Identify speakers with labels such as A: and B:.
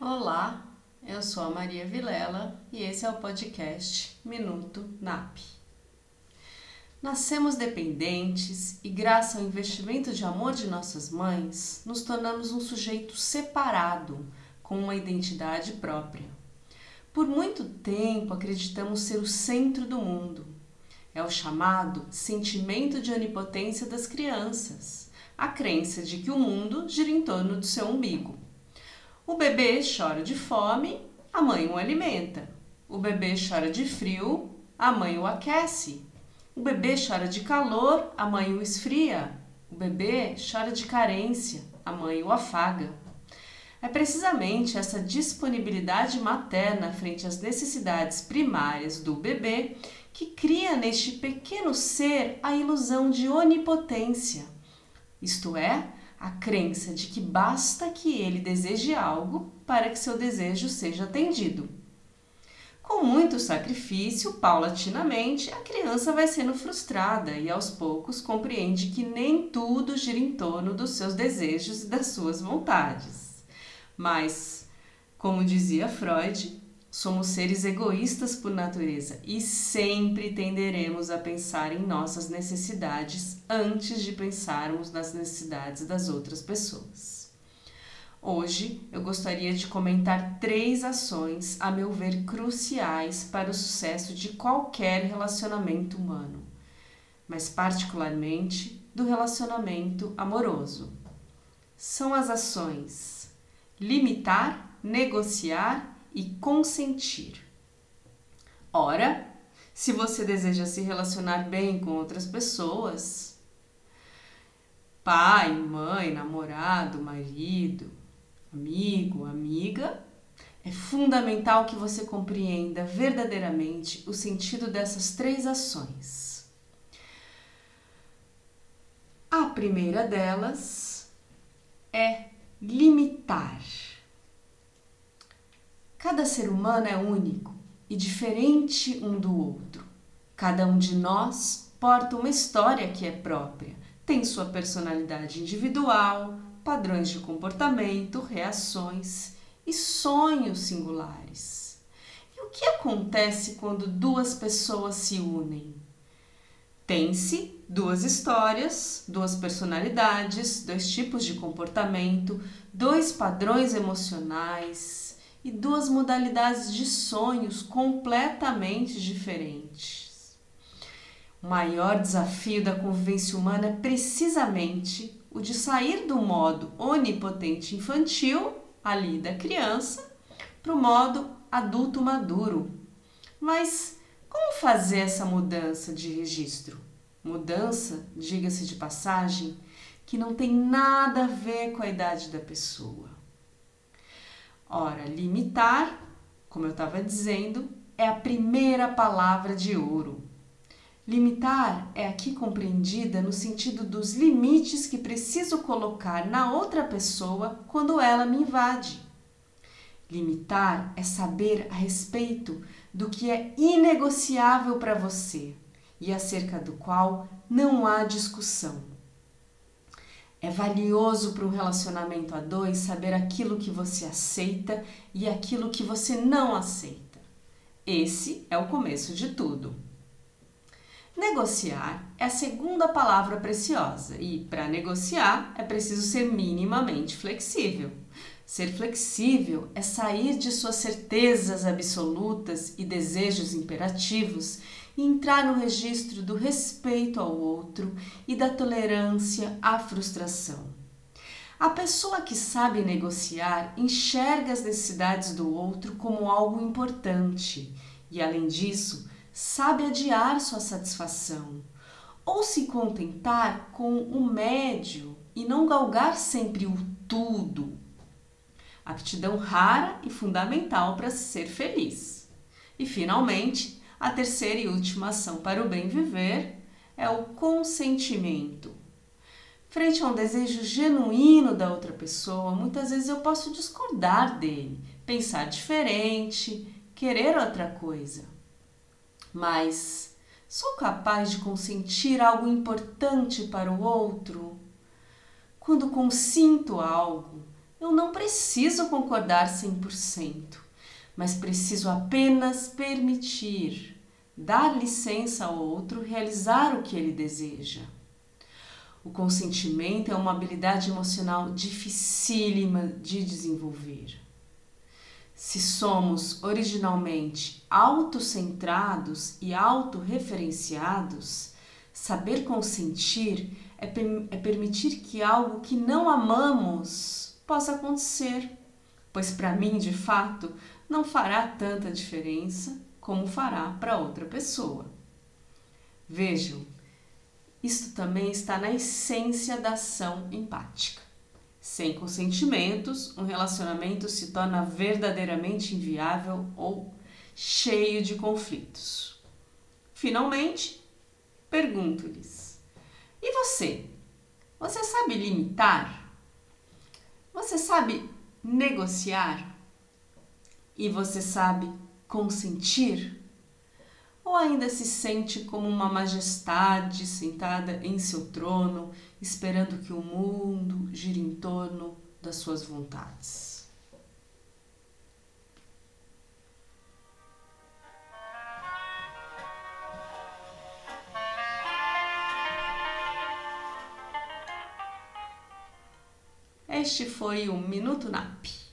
A: Olá, eu sou a Maria Vilela e esse é o podcast Minuto NAP. Nascemos dependentes e, graças ao investimento de amor de nossas mães, nos tornamos um sujeito separado, com uma identidade própria. Por muito tempo acreditamos ser o centro do mundo. É o chamado sentimento de onipotência das crianças, a crença de que o mundo gira em torno do seu umbigo. O bebê chora de fome, a mãe o alimenta. O bebê chora de frio, a mãe o aquece. O bebê chora de calor, a mãe o esfria. O bebê chora de carência, a mãe o afaga. É precisamente essa disponibilidade materna frente às necessidades primárias do bebê que cria neste pequeno ser a ilusão de onipotência, isto é, a crença de que basta que ele deseje algo para que seu desejo seja atendido. Com muito sacrifício, paulatinamente, a criança vai sendo frustrada e aos poucos compreende que nem tudo gira em torno dos seus desejos e das suas vontades. Mas, como dizia Freud, somos seres egoístas por natureza e sempre tenderemos a pensar em nossas necessidades antes de pensarmos nas necessidades das outras pessoas. Hoje eu gostaria de comentar três ações, a meu ver, cruciais para o sucesso de qualquer relacionamento humano, mas particularmente do relacionamento amoroso. São as ações limitar, negociar e consentir. Ora, se você deseja se relacionar bem com outras pessoas, pai, mãe, namorado, marido, amigo, amiga, é fundamental que você compreenda verdadeiramente o sentido dessas três ações. A primeira delas é limitar. Cada ser humano é único e diferente um do outro. Cada um de nós porta uma história que é própria, tem sua personalidade individual, padrões de comportamento, reações e sonhos singulares. E o que acontece quando duas pessoas se unem? Tem-se duas histórias, duas personalidades, dois tipos de comportamento, dois padrões emocionais e duas modalidades de sonhos completamente diferentes. O maior desafio da convivência humana é precisamente o de sair do modo onipotente infantil, ali da criança, para o modo adulto maduro. Mas como fazer essa mudança de registro? Mudança, diga-se de passagem, que não tem nada a ver com a idade da pessoa. Ora, limitar, como eu estava dizendo, é a primeira palavra de ouro. Limitar é aqui compreendida no sentido dos limites que preciso colocar na outra pessoa quando ela me invade. Limitar é saber a respeito do que é inegociável para você e acerca do qual não há discussão. É valioso para um relacionamento a dois saber aquilo que você aceita e aquilo que você não aceita. Esse é o começo de tudo. Negociar é a segunda palavra preciosa e, para negociar, é preciso ser minimamente flexível. Ser flexível é sair de suas certezas absolutas e desejos imperativos e entrar no registro do respeito ao outro e da tolerância à frustração. A pessoa que sabe negociar enxerga as necessidades do outro como algo importante e, além disso, sabe adiar sua satisfação, ou se contentar com o médio e não galgar sempre o tudo. Aptidão rara e fundamental para ser feliz. E finalmente, a terceira e última ação para o bem viver é o consentimento. Frente a um desejo genuíno da outra pessoa, muitas vezes eu posso discordar dele, pensar diferente, querer outra coisa mas sou capaz de consentir algo importante para o outro? Quando consinto algo, Eu não preciso concordar 100%, mas preciso apenas permitir, dar licença ao outro realizar o que ele deseja. O consentimento é uma habilidade emocional dificílima de desenvolver. Se somos originalmente autocentrados e autorreferenciados, saber consentir é, é permitir que algo que não amamos possa acontecer, pois para mim, de fato, não fará tanta diferença como fará para outra pessoa. Vejam, isto também está na essência da ação empática. Sem consentimentos, um relacionamento se torna verdadeiramente inviável ou cheio de conflitos. Finalmente, pergunto-lhes: e você? Você sabe limitar? Você sabe negociar? E você sabe consentir? ou ainda se sente como uma majestade sentada em seu trono, esperando que o mundo gire em torno das suas vontades? Este foi o Minuto NAP.